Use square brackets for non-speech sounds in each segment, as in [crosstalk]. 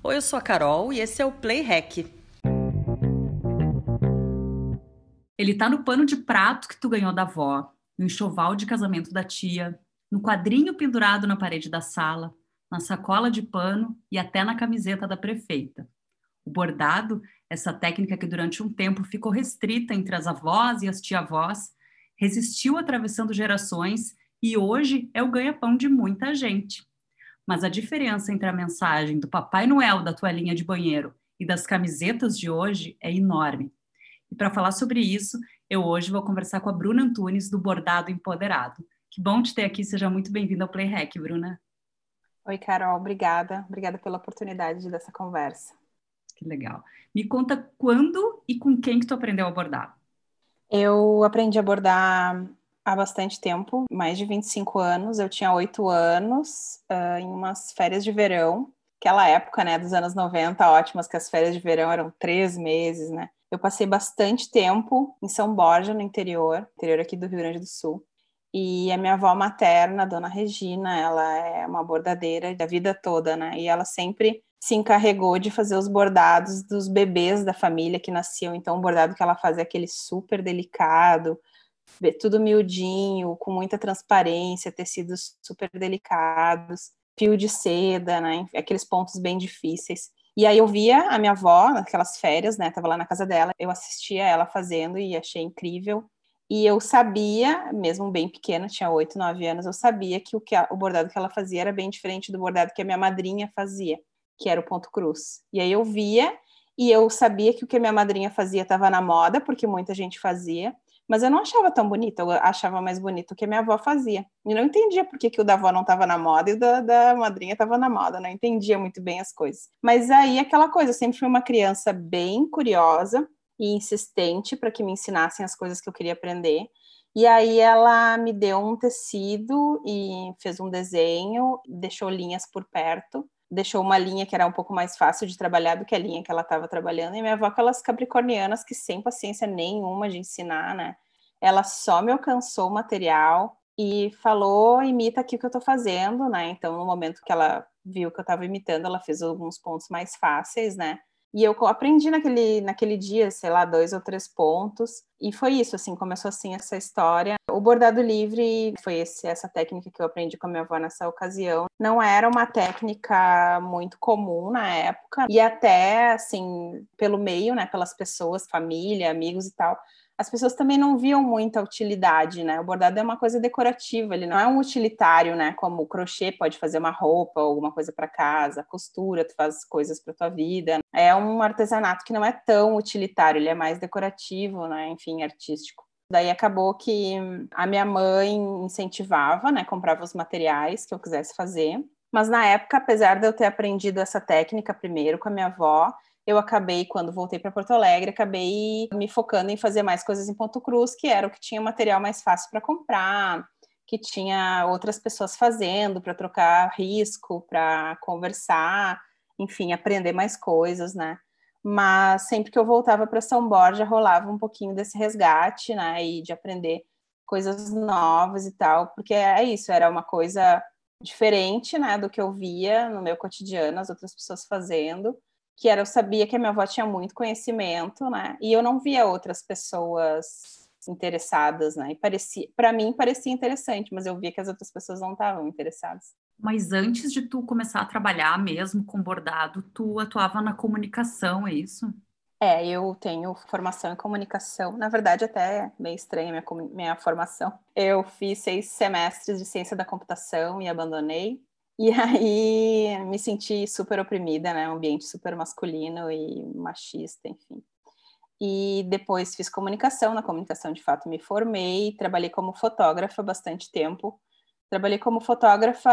Oi, eu sou a Carol e esse é o Play Hack. Ele tá no pano de prato que tu ganhou da avó, no enxoval de casamento da tia, no quadrinho pendurado na parede da sala, na sacola de pano e até na camiseta da prefeita. O bordado, essa técnica que durante um tempo ficou restrita entre as avós e as tia-avós, resistiu atravessando gerações e hoje é o ganha-pão de muita gente. Mas a diferença entre a mensagem do Papai Noel da toalhinha de banheiro e das camisetas de hoje é enorme. E para falar sobre isso, eu hoje vou conversar com a Bruna Antunes, do Bordado Empoderado. Que bom te ter aqui, seja muito bem-vinda ao Playhack, Bruna. Oi, Carol, obrigada. Obrigada pela oportunidade dessa conversa. Que legal. Me conta quando e com quem que tu aprendeu a bordar? Eu aprendi a bordar há bastante tempo, mais de 25 anos. Eu tinha oito anos, uh, em umas férias de verão. Aquela época, né, dos anos 90, ótimas, que as férias de verão eram três meses, né? Eu passei bastante tempo em São Borja, no interior, interior aqui do Rio Grande do Sul. E a minha avó materna, Dona Regina, ela é uma bordadeira da vida toda, né? E ela sempre se encarregou de fazer os bordados dos bebês da família que nasciam. Então, o bordado que ela fazia aquele super delicado, tudo miudinho, com muita transparência, tecidos super delicados, fio de seda, né? Aqueles pontos bem difíceis. E aí eu via a minha avó naquelas férias, né? Tava lá na casa dela, eu assistia ela fazendo e achei incrível. E eu sabia, mesmo bem pequena, tinha oito, nove anos, eu sabia que o, que a, o bordado que ela fazia era bem diferente do bordado que a minha madrinha fazia, que era o ponto cruz. E aí eu via e eu sabia que o que a minha madrinha fazia estava na moda, porque muita gente fazia, mas eu não achava tão bonito, eu achava mais bonito o que minha avó fazia. E não entendia por que, que o da avó não estava na moda e o da, da madrinha estava na moda, não entendia muito bem as coisas. Mas aí aquela coisa, eu sempre fui uma criança bem curiosa, e insistente para que me ensinassem as coisas que eu queria aprender. E aí ela me deu um tecido e fez um desenho, deixou linhas por perto, deixou uma linha que era um pouco mais fácil de trabalhar do que a linha que ela estava trabalhando. E minha avó, aquelas capricornianas que sem paciência nenhuma de ensinar, né? Ela só me alcançou o material e falou, imita aqui o que eu estou fazendo, né? Então, no momento que ela viu que eu estava imitando, ela fez alguns pontos mais fáceis, né? E eu aprendi naquele, naquele dia, sei lá, dois ou três pontos. E foi isso, assim, começou assim essa história. O bordado livre foi esse, essa técnica que eu aprendi com a minha avó nessa ocasião. Não era uma técnica muito comum na época. E até, assim, pelo meio, né, pelas pessoas, família, amigos e tal, as pessoas também não viam muita utilidade, né? O bordado é uma coisa decorativa, ele não é um utilitário, né? Como o crochê pode fazer uma roupa, alguma coisa para casa, costura, tu faz coisas para tua vida. É um artesanato que não é tão utilitário, ele é mais decorativo, né? Enfim, artístico. Daí acabou que a minha mãe incentivava, né? Comprava os materiais que eu quisesse fazer. Mas na época, apesar de eu ter aprendido essa técnica primeiro com a minha avó, eu acabei, quando voltei para Porto Alegre, acabei me focando em fazer mais coisas em Ponto Cruz, que era o que tinha material mais fácil para comprar, que tinha outras pessoas fazendo para trocar risco, para conversar, enfim, aprender mais coisas, né? Mas sempre que eu voltava para São Borja, rolava um pouquinho desse resgate, né? E de aprender coisas novas e tal, porque é isso, era uma coisa diferente, né, do que eu via no meu cotidiano, as outras pessoas fazendo que era eu sabia que a minha avó tinha muito conhecimento, né? E eu não via outras pessoas interessadas, né? E parecia, para mim parecia interessante, mas eu via que as outras pessoas não estavam interessadas. Mas antes de tu começar a trabalhar mesmo com bordado, tu atuava na comunicação, é isso? É, eu tenho formação em comunicação. Na verdade, até é meio estranha minha, minha formação. Eu fiz seis semestres de ciência da computação e abandonei. E aí me senti super oprimida, né? Um ambiente super masculino e machista, enfim. E depois fiz comunicação, na comunicação de fato me formei, trabalhei como fotógrafa bastante tempo. Trabalhei como fotógrafa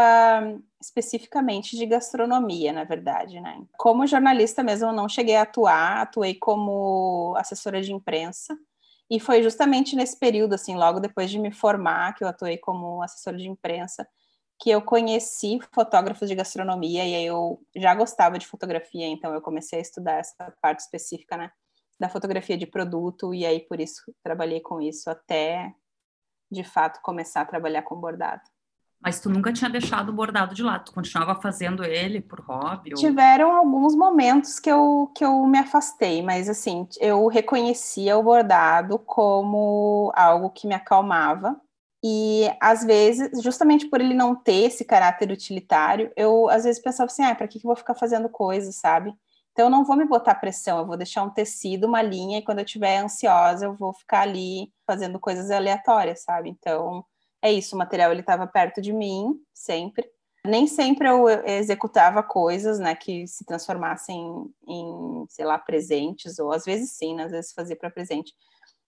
especificamente de gastronomia, na verdade, né? Como jornalista mesmo, eu não cheguei a atuar, atuei como assessora de imprensa. E foi justamente nesse período, assim, logo depois de me formar, que eu atuei como assessora de imprensa, que eu conheci fotógrafos de gastronomia e aí eu já gostava de fotografia, então eu comecei a estudar essa parte específica, né, da fotografia de produto e aí por isso trabalhei com isso até de fato começar a trabalhar com bordado. Mas tu nunca tinha deixado o bordado de lado, tu continuava fazendo ele por hobby? Ou... Tiveram alguns momentos que eu, que eu me afastei, mas assim, eu reconhecia o bordado como algo que me acalmava. E às vezes, justamente por ele não ter esse caráter utilitário, eu às vezes pensava assim, ah, para que, que eu vou ficar fazendo coisas, sabe? Então eu não vou me botar pressão, eu vou deixar um tecido, uma linha, e quando eu estiver ansiosa, eu vou ficar ali fazendo coisas aleatórias, sabe? Então é isso, o material ele estava perto de mim sempre. Nem sempre eu executava coisas, né, que se transformassem em, sei lá, presentes ou às vezes sim, né, às vezes fazia para presente.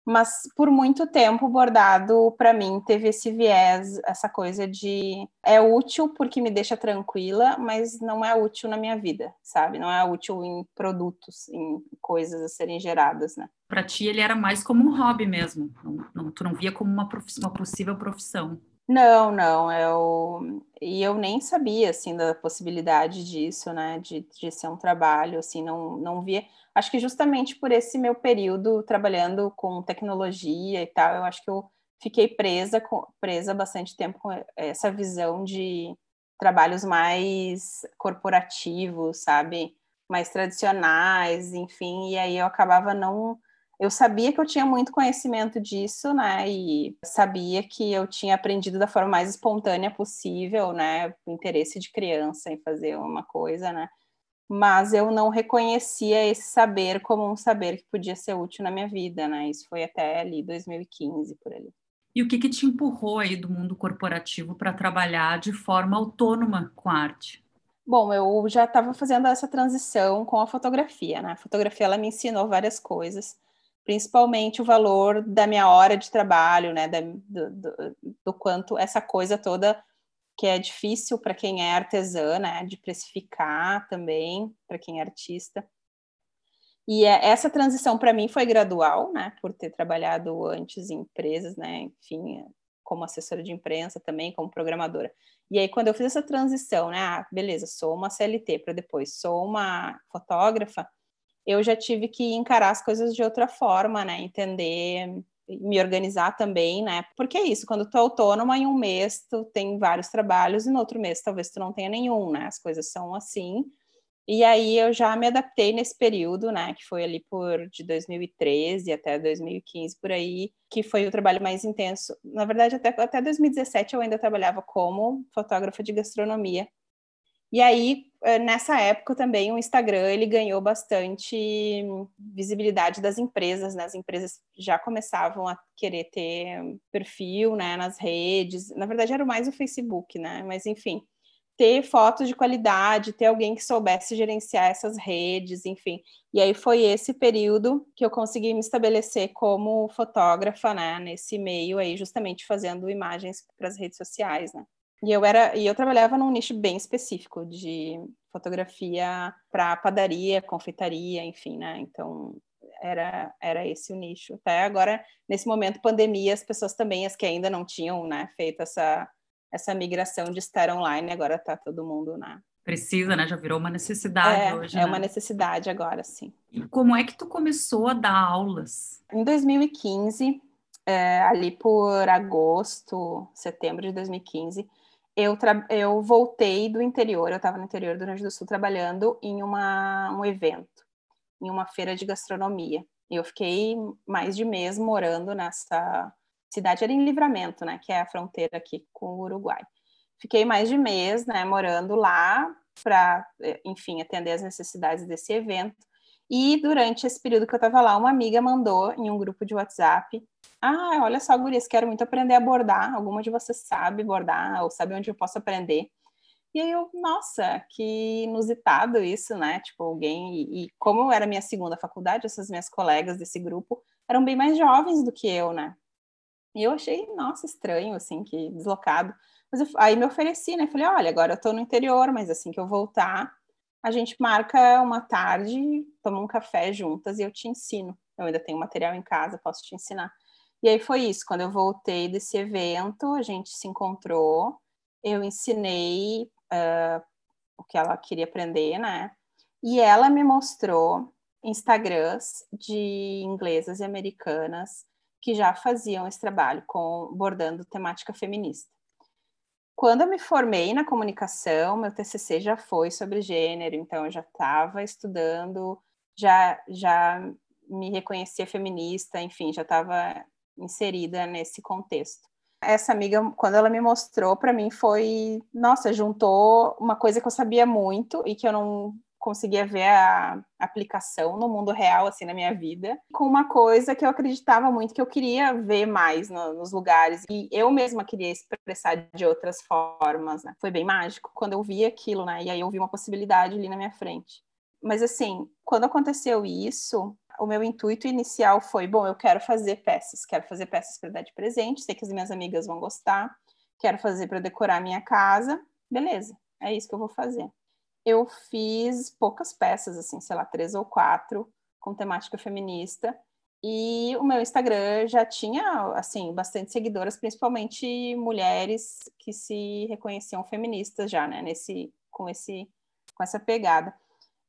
Mas por muito tempo o bordado para mim teve esse viés, essa coisa de é útil porque me deixa tranquila, mas não é útil na minha vida, sabe? Não é útil em produtos, em coisas a serem geradas, né? para ti ele era mais como um hobby mesmo, não, não, tu não via como uma, uma possível profissão. Não, não, eu e eu nem sabia assim da possibilidade disso, né, de, de ser um trabalho, assim, não, não via. Acho que justamente por esse meu período trabalhando com tecnologia e tal, eu acho que eu fiquei presa com, presa bastante tempo com essa visão de trabalhos mais corporativos, sabe, mais tradicionais, enfim, e aí eu acabava não eu sabia que eu tinha muito conhecimento disso, né? E sabia que eu tinha aprendido da forma mais espontânea possível, né? O interesse de criança em fazer uma coisa, né? Mas eu não reconhecia esse saber como um saber que podia ser útil na minha vida, né? Isso foi até ali 2015 por ali. E o que, que te empurrou aí do mundo corporativo para trabalhar de forma autônoma com a arte? Bom, eu já estava fazendo essa transição com a fotografia, né? A fotografia ela me ensinou várias coisas principalmente o valor da minha hora de trabalho, né, da, do, do, do, quanto essa coisa toda que é difícil para quem é artesã, né, de precificar também, para quem é artista. E é, essa transição para mim foi gradual, né, por ter trabalhado antes em empresas, né, enfim, como assessora de imprensa também, como programadora. E aí, quando eu fiz essa transição, né, ah, beleza, sou uma CLT para depois sou uma fotógrafa, eu já tive que encarar as coisas de outra forma, né? Entender, me organizar também, né? Porque é isso, quando tu é autônoma, em um mês tu tem vários trabalhos e no outro mês talvez tu não tenha nenhum, né? As coisas são assim. E aí eu já me adaptei nesse período, né, que foi ali por de 2013 até 2015 por aí, que foi o trabalho mais intenso. Na verdade, até até 2017 eu ainda trabalhava como fotógrafa de gastronomia. E aí eh, nessa época também o Instagram ele ganhou bastante visibilidade das empresas, né? As empresas já começavam a querer ter perfil, né, nas redes. Na verdade era mais o Facebook, né? Mas enfim, ter fotos de qualidade, ter alguém que soubesse gerenciar essas redes, enfim. E aí foi esse período que eu consegui me estabelecer como fotógrafa, né, nesse meio aí, justamente fazendo imagens para as redes sociais, né? E eu era e eu trabalhava num nicho bem específico de fotografia para padaria, confeitaria, enfim, né? Então era era esse o nicho. Até agora, nesse momento pandemia, as pessoas também as que ainda não tinham, né, feito essa essa migração de estar online, agora está todo mundo na precisa, né? Já virou uma necessidade é, hoje. É né? uma necessidade agora, sim. E como é que tu começou a dar aulas? Em 2015, é, ali por agosto, setembro de 2015, eu, eu voltei do interior, eu estava no interior do Rio Grande do Sul trabalhando em uma, um evento, em uma feira de gastronomia. E eu fiquei mais de mês morando nessa cidade, era em Livramento, né, que é a fronteira aqui com o Uruguai. Fiquei mais de mês, né, morando lá para, enfim, atender as necessidades desse evento. E durante esse período que eu estava lá, uma amiga mandou em um grupo de WhatsApp ah, olha só, gurias, quero muito aprender a bordar. Alguma de vocês sabe bordar ou sabe onde eu posso aprender? E aí eu, nossa, que inusitado isso, né? Tipo, alguém. E, e como era minha segunda faculdade, essas minhas colegas desse grupo eram bem mais jovens do que eu, né? E eu achei, nossa, estranho, assim, que deslocado. Mas eu, aí me ofereci, né? Falei, olha, agora eu tô no interior, mas assim que eu voltar, a gente marca uma tarde, toma um café juntas e eu te ensino. Eu ainda tenho material em casa, posso te ensinar. E aí foi isso, quando eu voltei desse evento, a gente se encontrou, eu ensinei uh, o que ela queria aprender, né? E ela me mostrou Instagrams de inglesas e americanas que já faziam esse trabalho com bordando temática feminista. Quando eu me formei na comunicação, meu TCC já foi sobre gênero, então eu já estava estudando, já, já me reconhecia feminista, enfim, já estava inserida nesse contexto. Essa amiga, quando ela me mostrou, para mim foi, nossa, juntou uma coisa que eu sabia muito e que eu não conseguia ver a aplicação no mundo real, assim, na minha vida, com uma coisa que eu acreditava muito, que eu queria ver mais no, nos lugares, e eu mesma queria expressar de outras formas, né? Foi bem mágico quando eu vi aquilo, né? E aí eu vi uma possibilidade ali na minha frente. Mas, assim, quando aconteceu isso, o meu intuito inicial foi: bom, eu quero fazer peças, quero fazer peças para dar de presente, sei que as minhas amigas vão gostar, quero fazer para decorar minha casa, beleza, é isso que eu vou fazer. Eu fiz poucas peças, assim, sei lá, três ou quatro, com temática feminista, e o meu Instagram já tinha, assim, bastante seguidoras, principalmente mulheres que se reconheciam feministas já, né, nesse, com, esse, com essa pegada.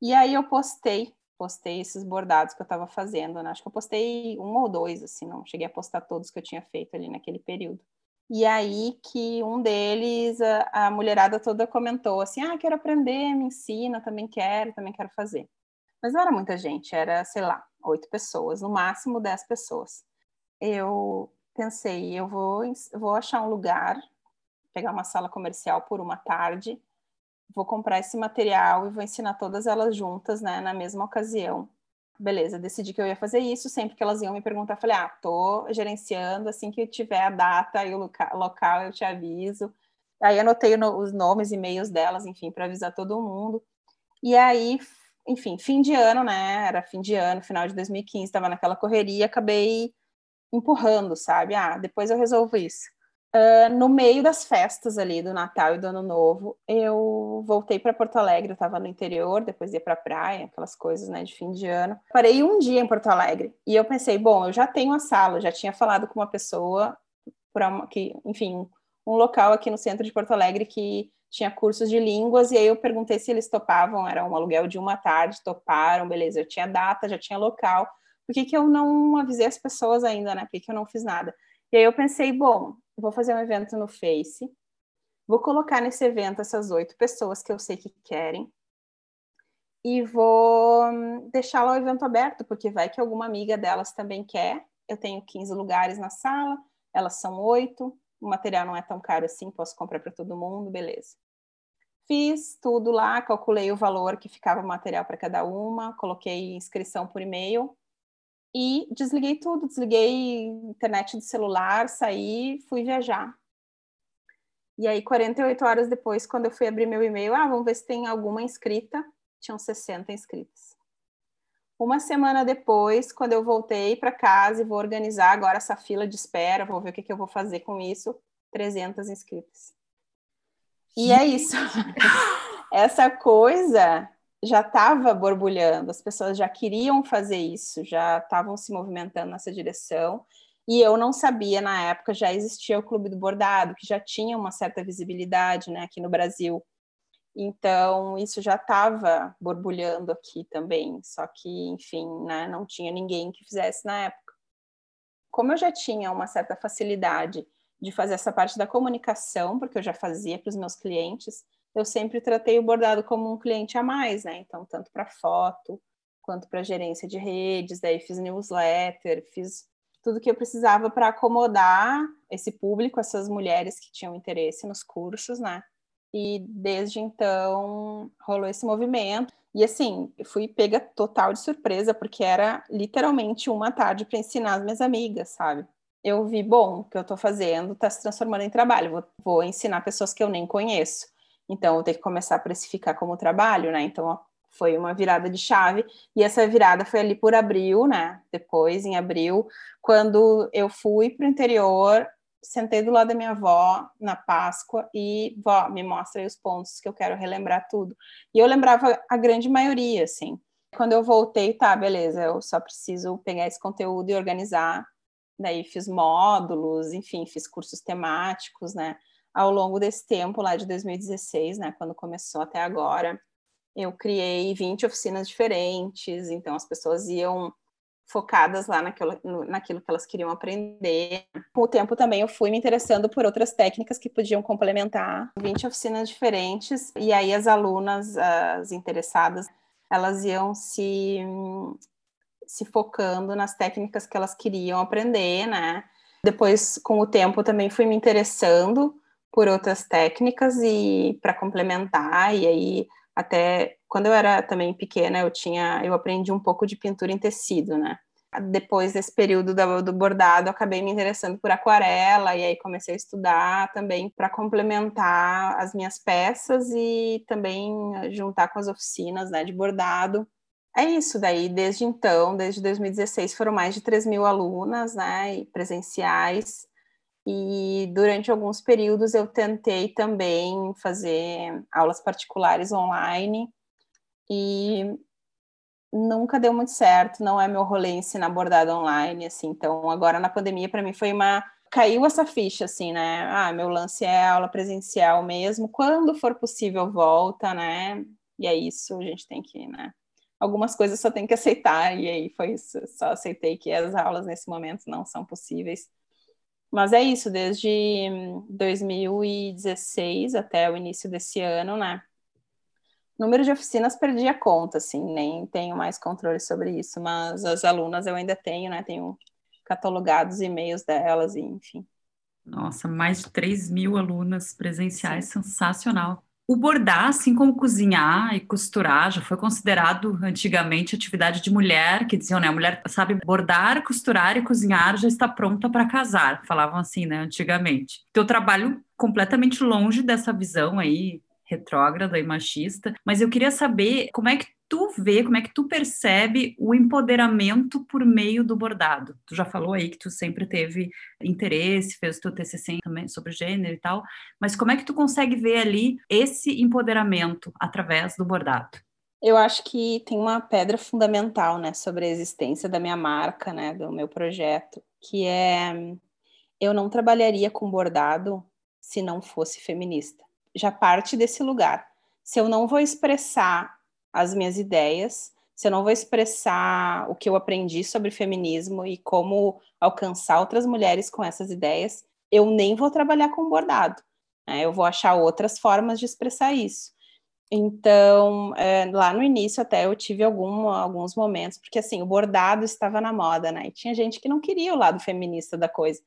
E aí eu postei postei esses bordados que eu estava fazendo, né? Acho que eu postei um ou dois, assim, não cheguei a postar todos que eu tinha feito ali naquele período. E aí que um deles, a, a mulherada toda comentou assim, ah, quero aprender, me ensina, também quero, também quero fazer. Mas não era muita gente, era, sei lá, oito pessoas, no máximo dez pessoas. Eu pensei, eu vou, vou achar um lugar, pegar uma sala comercial por uma tarde vou comprar esse material e vou ensinar todas elas juntas, né, na mesma ocasião. Beleza, decidi que eu ia fazer isso, sempre que elas iam me perguntar, falei, ah, tô gerenciando, assim que tiver a data e o local, eu te aviso. Aí anotei no, os nomes e-mails delas, enfim, para avisar todo mundo. E aí, enfim, fim de ano, né, era fim de ano, final de 2015, estava naquela correria, acabei empurrando, sabe? Ah, depois eu resolvo isso. Uh, no meio das festas ali do Natal e do Ano Novo, eu voltei para Porto Alegre, eu estava no interior, depois ia para a praia, aquelas coisas, né, de fim de ano. Parei um dia em Porto Alegre e eu pensei, bom, eu já tenho a sala, já tinha falado com uma pessoa para que, enfim, um local aqui no centro de Porto Alegre que tinha cursos de línguas e aí eu perguntei se eles topavam, era um aluguel de uma tarde, toparam, beleza, eu tinha data, já tinha local. Por que que eu não avisei as pessoas ainda, né? Por que que eu não fiz nada? E aí eu pensei, bom, vou fazer um evento no Face, vou colocar nesse evento essas oito pessoas que eu sei que querem e vou deixar lá o evento aberto, porque vai que alguma amiga delas também quer. Eu tenho 15 lugares na sala, elas são oito, o material não é tão caro assim, posso comprar para todo mundo, beleza. Fiz tudo lá, calculei o valor que ficava o material para cada uma, coloquei inscrição por e-mail e desliguei tudo, desliguei internet do celular, saí, fui viajar. E aí, 48 horas depois, quando eu fui abrir meu e-mail, ah, vamos ver se tem alguma inscrita, tinham 60 inscritas. Uma semana depois, quando eu voltei para casa e vou organizar agora essa fila de espera, vou ver o que, que eu vou fazer com isso, 300 inscritas. E é isso. [laughs] Essa coisa já estava borbulhando, as pessoas já queriam fazer isso, já estavam se movimentando nessa direção. E eu não sabia na época, já existia o Clube do Bordado, que já tinha uma certa visibilidade né, aqui no Brasil. Então, isso já estava borbulhando aqui também, só que, enfim, né, não tinha ninguém que fizesse na época. Como eu já tinha uma certa facilidade de fazer essa parte da comunicação, porque eu já fazia para os meus clientes, eu sempre tratei o bordado como um cliente a mais, né? Então, tanto para foto quanto para gerência de redes, daí fiz newsletter, fiz tudo que eu precisava para acomodar esse público, essas mulheres que tinham interesse nos cursos, né? E desde então rolou esse movimento. E assim, eu fui pega total de surpresa, porque era literalmente uma tarde para ensinar as minhas amigas, sabe? Eu vi, bom, o que eu estou fazendo está se transformando em trabalho, vou, vou ensinar pessoas que eu nem conheço. Então, eu tenho que começar a precificar como trabalho, né? Então, foi uma virada de chave. E essa virada foi ali por abril, né? Depois, em abril, quando eu fui para o interior, sentei do lado da minha avó na Páscoa e, vó, me mostra aí os pontos que eu quero relembrar tudo. E eu lembrava a grande maioria, assim. Quando eu voltei, tá, beleza, eu só preciso pegar esse conteúdo e organizar. Daí fiz módulos, enfim, fiz cursos temáticos, né? Ao longo desse tempo lá de 2016, né, quando começou até agora, eu criei 20 oficinas diferentes, então as pessoas iam focadas lá naquilo, naquilo que elas queriam aprender. Com o tempo também eu fui me interessando por outras técnicas que podiam complementar 20 oficinas diferentes, e aí as alunas, as interessadas, elas iam se, se focando nas técnicas que elas queriam aprender, né? Depois, com o tempo, também fui me interessando por outras técnicas e para complementar, e aí até quando eu era também pequena, eu tinha, eu aprendi um pouco de pintura em tecido, né? Depois desse período do, do bordado, acabei me interessando por aquarela e aí comecei a estudar também para complementar as minhas peças e também juntar com as oficinas, né, de bordado. É isso daí, desde então, desde 2016, foram mais de 3 mil alunas, né, presenciais, e durante alguns períodos eu tentei também fazer aulas particulares online, e nunca deu muito certo, não é meu rolê ensinar bordado online, assim, então agora na pandemia para mim foi uma caiu essa ficha assim, né? Ah, meu lance é aula presencial mesmo, quando for possível volta, né? E é isso, a gente tem que, né? Algumas coisas só tem que aceitar e aí foi isso, só aceitei que as aulas nesse momento não são possíveis. Mas é isso, desde 2016 até o início desse ano, né? Número de oficinas perdi a conta, assim, nem tenho mais controle sobre isso, mas as alunas eu ainda tenho, né? Tenho catalogados e-mails delas, e enfim. Nossa, mais de 3 mil alunas presenciais, Sim. sensacional. O bordar, assim como cozinhar e costurar, já foi considerado antigamente atividade de mulher, que diziam, né, a mulher sabe bordar, costurar e cozinhar, já está pronta para casar, falavam assim, né, antigamente. Teu trabalho completamente longe dessa visão aí retrógrada e machista, mas eu queria saber como é que tu vê, como é que tu percebe o empoderamento por meio do bordado? Tu já falou aí que tu sempre teve interesse, fez o teu TCC também sobre gênero e tal, mas como é que tu consegue ver ali esse empoderamento através do bordado? Eu acho que tem uma pedra fundamental, né, sobre a existência da minha marca, né, do meu projeto, que é eu não trabalharia com bordado se não fosse feminista já parte desse lugar. Se eu não vou expressar as minhas ideias, se eu não vou expressar o que eu aprendi sobre feminismo e como alcançar outras mulheres com essas ideias, eu nem vou trabalhar com bordado. Né? Eu vou achar outras formas de expressar isso. Então, é, lá no início até eu tive algum, alguns momentos, porque assim, o bordado estava na moda, né? E tinha gente que não queria o lado feminista da coisa.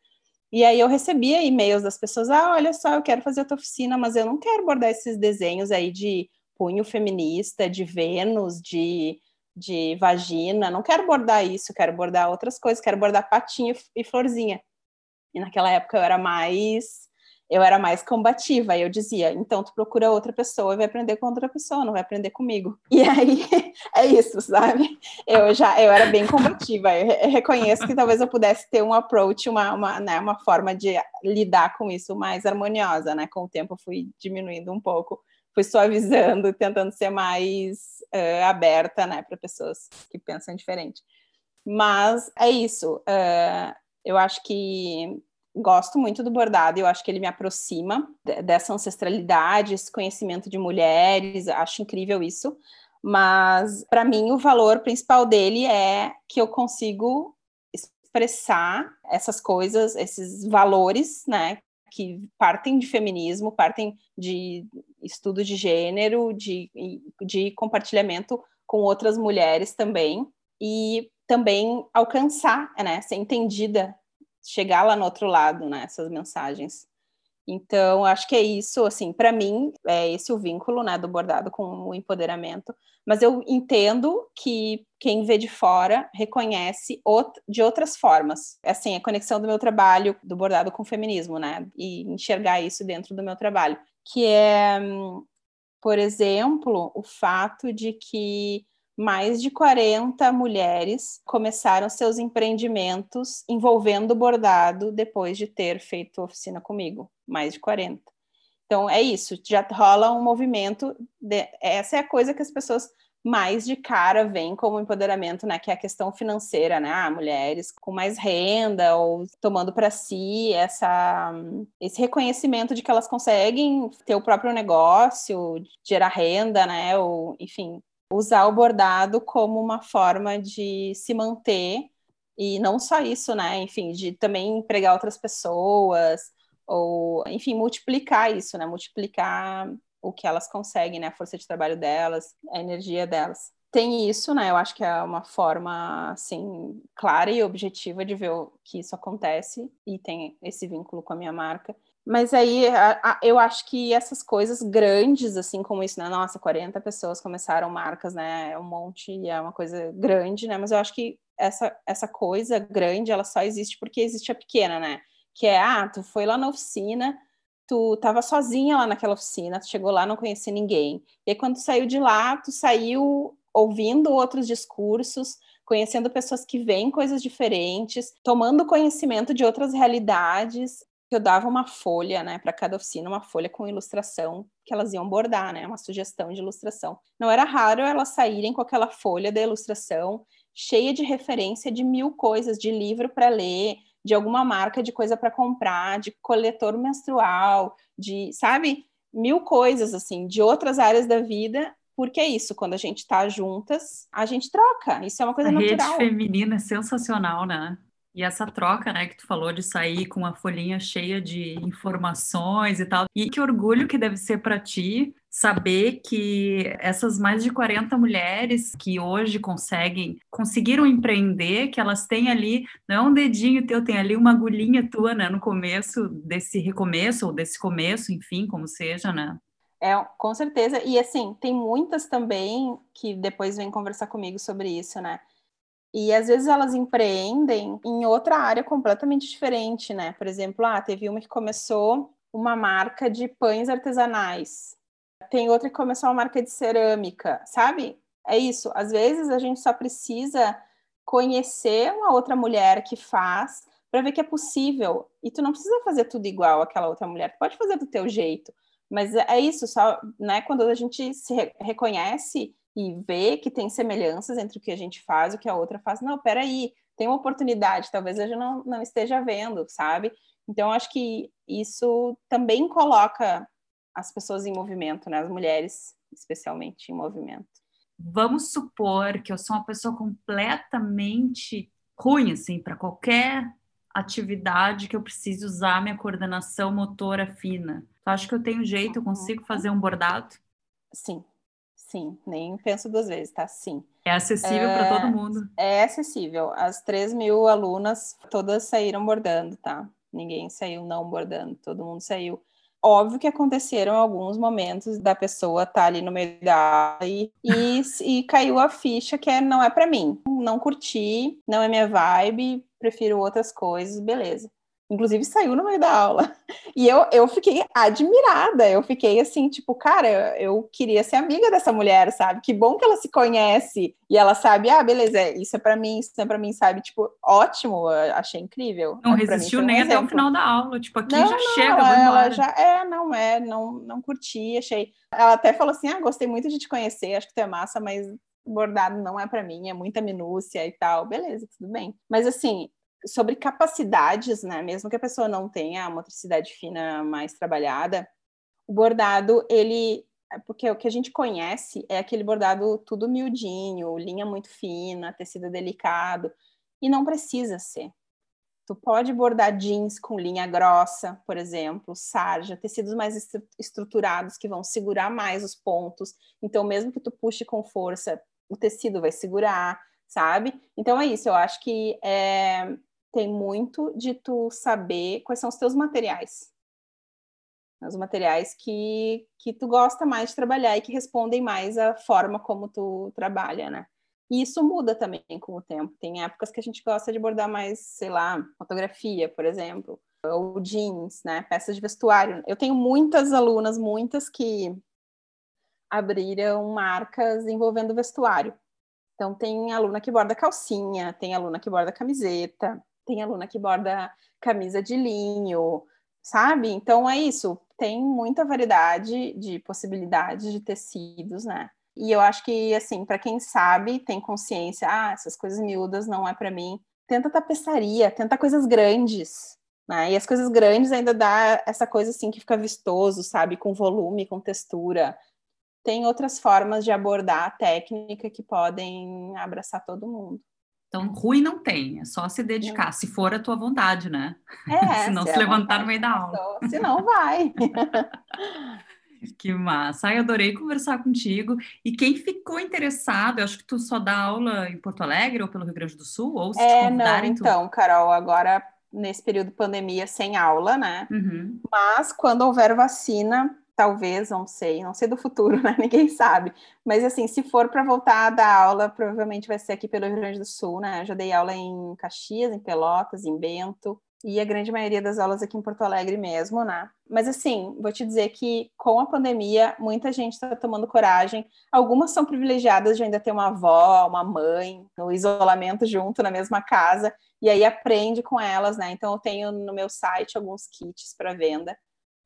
E aí eu recebia e-mails das pessoas: ah, olha só, eu quero fazer a tua oficina, mas eu não quero bordar esses desenhos aí de punho feminista, de Vênus, de, de vagina, não quero bordar isso, quero bordar outras coisas, quero bordar patinho e florzinha. E naquela época eu era mais eu era mais combativa, eu dizia, então tu procura outra pessoa e vai aprender com outra pessoa, não vai aprender comigo. E aí [laughs] é isso, sabe? Eu já eu era bem combativa. Eu reconheço que talvez eu pudesse ter um approach, uma, uma, né, uma forma de lidar com isso mais harmoniosa, né? Com o tempo eu fui diminuindo um pouco, fui suavizando, tentando ser mais uh, aberta, né, para pessoas que pensam diferente. Mas é isso. Uh, eu acho que gosto muito do bordado, eu acho que ele me aproxima dessa ancestralidade, esse conhecimento de mulheres, acho incrível isso. Mas para mim o valor principal dele é que eu consigo expressar essas coisas, esses valores, né, que partem de feminismo, partem de estudo de gênero, de, de compartilhamento com outras mulheres também, e também alcançar, né, ser entendida chegar lá no outro lado, né, essas mensagens. Então, acho que é isso, assim, para mim, é esse o vínculo, né, do bordado com o empoderamento, mas eu entendo que quem vê de fora reconhece de outras formas, assim, a conexão do meu trabalho, do bordado com o feminismo, né, e enxergar isso dentro do meu trabalho, que é, por exemplo, o fato de que mais de 40 mulheres começaram seus empreendimentos envolvendo bordado depois de ter feito oficina comigo, mais de 40. Então é isso, já rola um movimento, de, essa é a coisa que as pessoas mais de cara veem como empoderamento, né, que é a questão financeira, né, ah, mulheres com mais renda ou tomando para si essa esse reconhecimento de que elas conseguem ter o próprio negócio, gerar renda, né, ou enfim, usar o bordado como uma forma de se manter E não só isso, né? Enfim, de também empregar outras pessoas, ou, enfim, multiplicar isso, né? Multiplicar o que elas conseguem, né? A força de trabalho delas, a energia delas. Tem isso, né? Eu acho que é uma forma, assim, clara e objetiva de ver que isso acontece e tem esse vínculo com a minha marca. Mas aí eu acho que essas coisas grandes, assim como isso, né? Nossa, 40 pessoas começaram marcas, né? É um monte, é uma coisa grande, né? Mas eu acho que essa, essa coisa grande, ela só existe porque existe a pequena, né? Que é, ah, tu foi lá na oficina, tu tava sozinha lá naquela oficina, tu chegou lá, não conhecia ninguém. E aí, quando tu saiu de lá, tu saiu ouvindo outros discursos, conhecendo pessoas que veem coisas diferentes, tomando conhecimento de outras realidades, eu dava uma folha, né, para cada oficina, uma folha com ilustração que elas iam bordar, né, uma sugestão de ilustração. Não era raro elas saírem com aquela folha da ilustração cheia de referência de mil coisas, de livro para ler, de alguma marca de coisa para comprar, de coletor menstrual, de, sabe, mil coisas assim, de outras áreas da vida. Porque é isso, quando a gente está juntas, a gente troca. Isso é uma coisa a natural. A rede feminina é sensacional, né? E essa troca, né, que tu falou de sair com uma folhinha cheia de informações e tal. E que orgulho que deve ser para ti saber que essas mais de 40 mulheres que hoje conseguem, conseguiram empreender, que elas têm ali, não é um dedinho teu, tem ali uma agulhinha tua, né, no começo desse recomeço, ou desse começo, enfim, como seja, né? É, com certeza. E assim, tem muitas também que depois vêm conversar comigo sobre isso, né? E às vezes elas empreendem em outra área completamente diferente, né? Por exemplo, ah, teve uma que começou uma marca de pães artesanais. Tem outra que começou uma marca de cerâmica, sabe? É isso. Às vezes a gente só precisa conhecer uma outra mulher que faz para ver que é possível. E tu não precisa fazer tudo igual àquela outra mulher. Tu pode fazer do teu jeito. Mas é isso, só, né, quando a gente se reconhece e vê que tem semelhanças entre o que a gente faz e o que a outra faz. Não, peraí, tem uma oportunidade, talvez a gente não, não esteja vendo, sabe? Então, acho que isso também coloca as pessoas em movimento, né? As mulheres, especialmente, em movimento. Vamos supor que eu sou uma pessoa completamente ruim, assim, para qualquer atividade que eu precise usar minha coordenação motora fina. Tu acha que eu tenho jeito, eu consigo fazer um bordado? Sim, Sim, nem penso duas vezes, tá? Sim. É acessível é, para todo mundo. É acessível. As 3 mil alunas, todas saíram bordando, tá? Ninguém saiu não bordando, todo mundo saiu. Óbvio que aconteceram alguns momentos da pessoa estar tá ali no meio da aula e, e, [laughs] e caiu a ficha que é, não é para mim. Não curti, não é minha vibe, prefiro outras coisas, beleza inclusive saiu no meio da aula. [laughs] E eu, eu fiquei admirada, eu fiquei assim, tipo, cara, eu queria ser amiga dessa mulher, sabe? Que bom que ela se conhece e ela sabe, ah, beleza, isso é para mim, isso é para mim, sabe? Tipo, ótimo, achei incrível. Não resistiu um nem exemplo. até o final da aula, tipo, aqui não, já não, chega, ela, ela já é, não é, não não curti, achei. Ela até falou assim: "Ah, gostei muito de te conhecer, acho que tu é massa, mas bordado não é para mim, é muita minúcia e tal". Beleza, tudo bem. Mas assim, sobre capacidades, né? Mesmo que a pessoa não tenha a motricidade fina mais trabalhada, o bordado, ele é porque o que a gente conhece é aquele bordado tudo miudinho, linha muito fina, tecido delicado, e não precisa ser. Tu pode bordar jeans com linha grossa, por exemplo, sarja, tecidos mais estruturados que vão segurar mais os pontos. Então, mesmo que tu puxe com força, o tecido vai segurar, sabe? Então é isso. Eu acho que é, tem muito de tu saber quais são os teus materiais. Os materiais que, que tu gosta mais de trabalhar e que respondem mais à forma como tu trabalha, né? E isso muda também com o tempo. Tem épocas que a gente gosta de bordar mais, sei lá, fotografia, por exemplo, ou jeans, né? Peças de vestuário. Eu tenho muitas alunas, muitas que abriram marcas envolvendo vestuário. Então, tem aluna que borda calcinha, tem aluna que borda camiseta, tem aluna que borda camisa de linho, sabe? Então é isso, tem muita variedade de possibilidades de tecidos, né? E eu acho que, assim, para quem sabe, tem consciência, ah, essas coisas miúdas não é para mim, tenta tapeçaria, tenta coisas grandes, né? E as coisas grandes ainda dá essa coisa, assim, que fica vistoso, sabe? Com volume, com textura. Tem outras formas de abordar a técnica que podem abraçar todo mundo. Então, ruim não tem, é só se dedicar, não. se for a tua vontade, né? É, [laughs] se não se, se levantar no meio da aula. Se não, vai. [laughs] que massa. Ai, adorei conversar contigo. E quem ficou interessado, eu acho que tu só dá aula em Porto Alegre ou pelo Rio Grande do Sul, ou se é, não, então, Carol, agora nesse período de pandemia sem aula, né? Uhum. Mas quando houver vacina, talvez, não sei, não sei do futuro, [laughs] né? Ninguém sabe. Mas assim, se for para voltar a dar aula, provavelmente vai ser aqui pelo Rio Grande do Sul, né? Eu já dei aula em Caxias, em Pelotas, em Bento, e a grande maioria das aulas aqui em Porto Alegre mesmo, né? Mas assim, vou te dizer que com a pandemia, muita gente está tomando coragem. Algumas são privilegiadas de ainda ter uma avó, uma mãe, no isolamento junto na mesma casa, e aí aprende com elas, né? Então eu tenho no meu site alguns kits para venda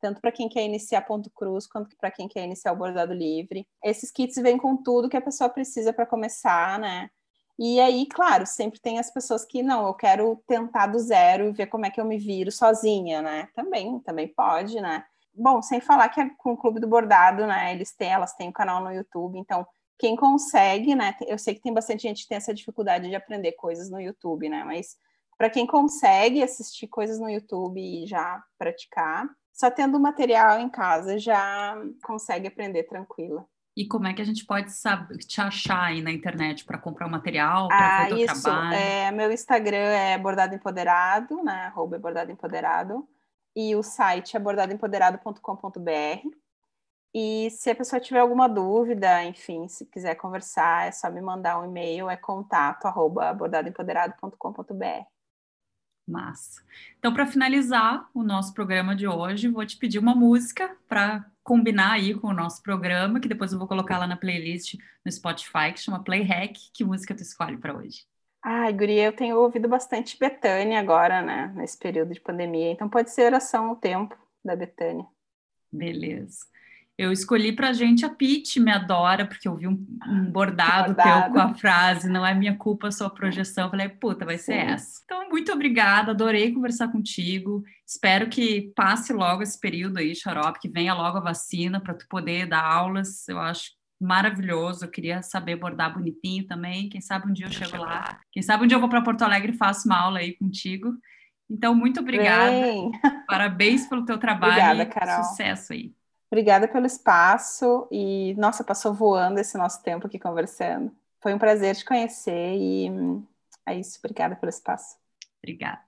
tanto para quem quer iniciar ponto cruz quanto para quem quer iniciar o bordado livre. Esses kits vêm com tudo que a pessoa precisa para começar, né? E aí, claro, sempre tem as pessoas que não, eu quero tentar do zero e ver como é que eu me viro sozinha, né? Também, também pode, né? Bom, sem falar que é com o Clube do Bordado, né? Eles têm, elas têm um canal no YouTube, então quem consegue, né? Eu sei que tem bastante gente que tem essa dificuldade de aprender coisas no YouTube, né? Mas para quem consegue assistir coisas no YouTube e já praticar, só tendo material em casa já consegue aprender tranquila. E como é que a gente pode saber, te achar aí na internet para comprar o material, para ah, ver o isso, trabalho? É, meu Instagram é Bordado Empoderado, né? Arroba Bordado Empoderado. E o site é bordadoempoderado.com.br. E se a pessoa tiver alguma dúvida, enfim, se quiser conversar, é só me mandar um e-mail, é contato arroba bordadoempoderado.com.br. Massa. Então, para finalizar o nosso programa de hoje, vou te pedir uma música para combinar aí com o nosso programa, que depois eu vou colocar lá na playlist no Spotify, que chama Play Hack. Que música tu escolhe para hoje? Ai, Guria, eu tenho ouvido bastante Betânia agora, né, nesse período de pandemia. Então pode ser Oração o Tempo, da Betânia. Beleza. Eu escolhi pra gente a Pete me adora, porque eu vi um, um bordado, bordado, teu com a frase, não é minha culpa, sua projeção. Eu falei, puta, vai ser Sim. essa. Então, muito obrigada, adorei conversar contigo. Espero que passe logo esse período aí, xarope, que venha logo a vacina para tu poder dar aulas. Eu acho maravilhoso. Eu queria saber bordar bonitinho também. Quem sabe um dia eu chego lá. Quem sabe um dia eu vou para Porto Alegre e faço uma aula aí contigo. Então, muito obrigada. Bem. Parabéns pelo teu [laughs] trabalho. Obrigada, Carol. Sucesso aí. Obrigada pelo espaço e, nossa, passou voando esse nosso tempo aqui conversando. Foi um prazer te conhecer e é isso. Obrigada pelo espaço. Obrigada.